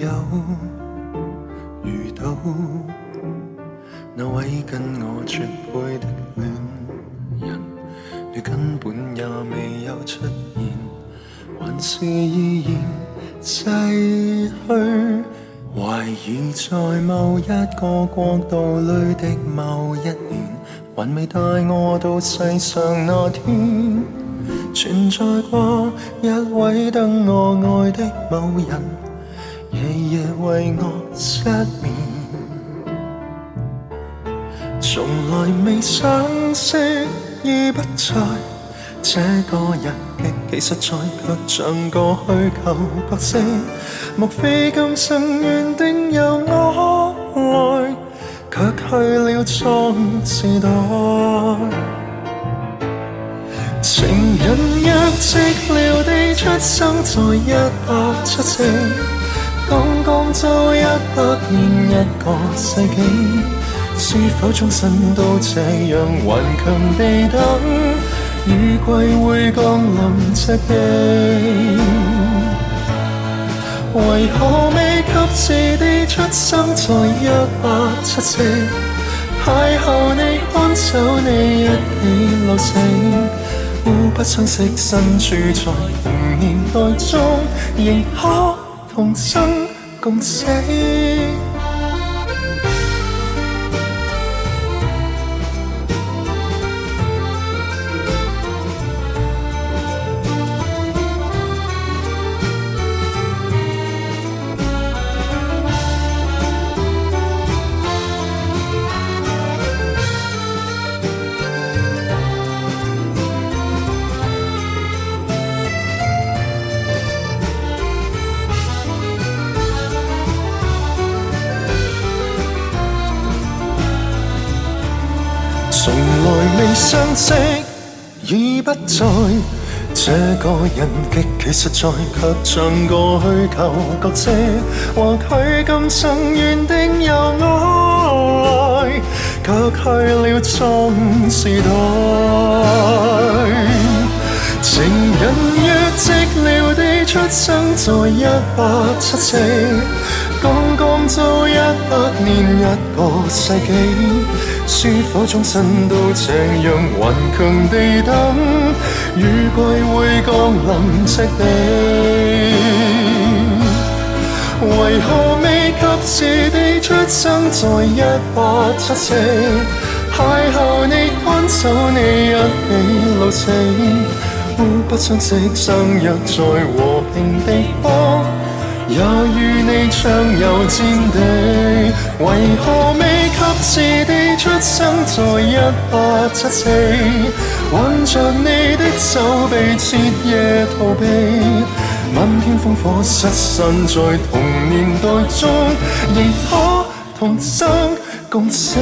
有遇到那位跟我绝配的恋人，你根本也未有出现，还是依然逝去。怀疑在某一个国度里的某一年，还未带我到世上那天，存在过一位等我爱的某人，夜夜为我失眠，从来未相识已不在。这个人极其实在，却像个虚构角色。莫非今生原定由我来，却去了壮时代。情人若寂寥地出生在一百七四，刚刚遭一百年一个世纪，是否终身都这样顽强地等？雨季会降临赤地，为何未及时地出生在一八七四？邂逅你，看守你，一起老死，互不相识，身处在同年代中，仍可同生共死。来未相识，已不在。这个人极其实在，却像个虚构角色。或许今生原定由我来，却去了壮时代。情人若寂寥地出生在一八七四，刚刚遭一百年一个世纪。是否终身都这样顽强地等？雨季会降临赤地，为何未及时地出生在一八七四？邂逅你，看守你，一起老死，互不相识，相约在和平地方。也与你畅游战地，为何未及时地出生在一八七四？挽着你的手臂，彻夜逃避，漫天烽火失散在同年代中，亦可同生共死。